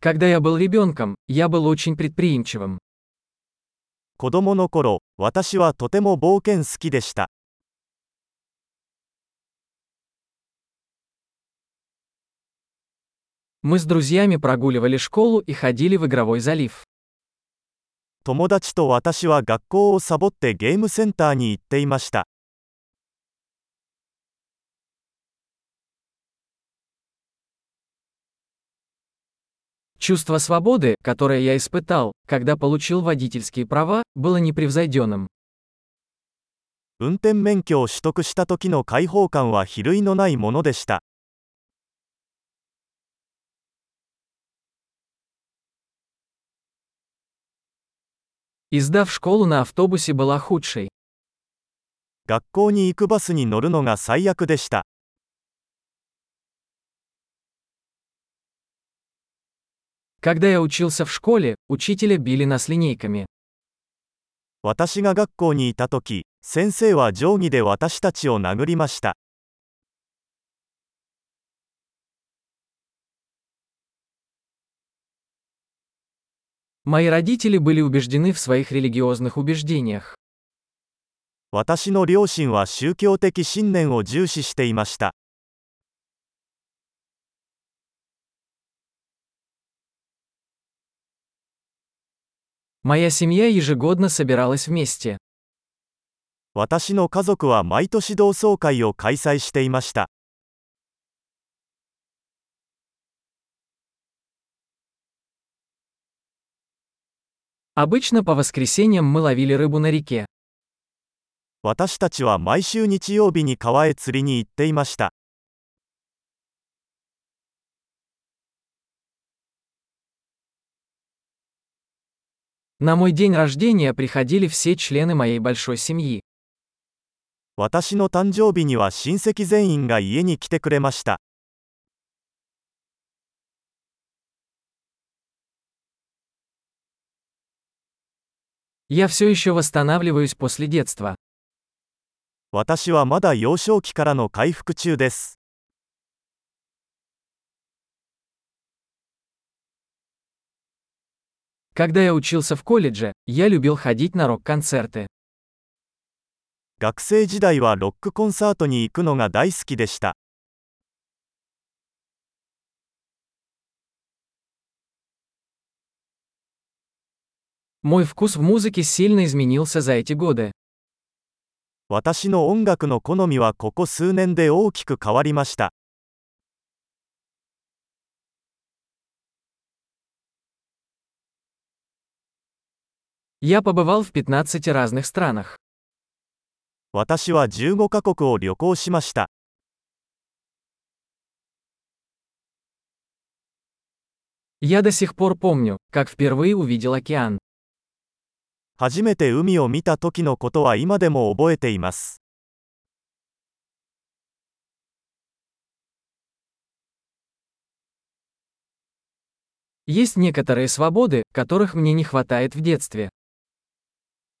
Когда я был ребенком, я был очень предприимчивым. 子供の頃、私はとても冒険好きでした。 Мы с друзьями прогуливали школу и ходили в игровой залив. 友達と私は学校をサボってゲームセンターに行っていました。 Чувство свободы, которое я испытал, когда получил водительские права, было непревзойденным. 運転免許を取得した時の解放感は比類のないものでした。 Езда в школу на автобусе была худшей. 学校に行くバスに乗るのが最悪でした。 Когда я учился в школе, учителя били нас линейками. 私が学校にいた時、先生は定規で私たちを殴りました。 Мои родители были убеждены в своих религиозных убеждениях. 私の両親は宗教的信念を重視していました。 Моя семья ежегодно собиралась вместе. 私の家族は毎年同窓会を開催していました。 Обычно по воскресеньям мы ловили рыбу на реке. 私たちは毎週日曜日に川へ釣りに行っていました。 На мой день рождения приходили все члены моей большой семьи. 私の誕生日には親戚全員が家に来てくれました。 Я все еще восстанавливаюсь после детства. 私はまだ幼少期からの回復中です。 Когда я учился в колледже, я любил ходить на рок-концерты. 学生時代はロックコンサートに行くのが大好きでした。 Мой вкус в музыке сильно изменился за эти годы. 私の音楽の好みはここ数年で大きく変わりました。 Я побывал в 15 разных странах. 私は15カ国を旅行しました。 Я до сих пор помню, как впервые увидел океан. 初めて海を見た時のことは今でも覚えています。 Есть некоторые свободы, которых мне не хватает в детстве.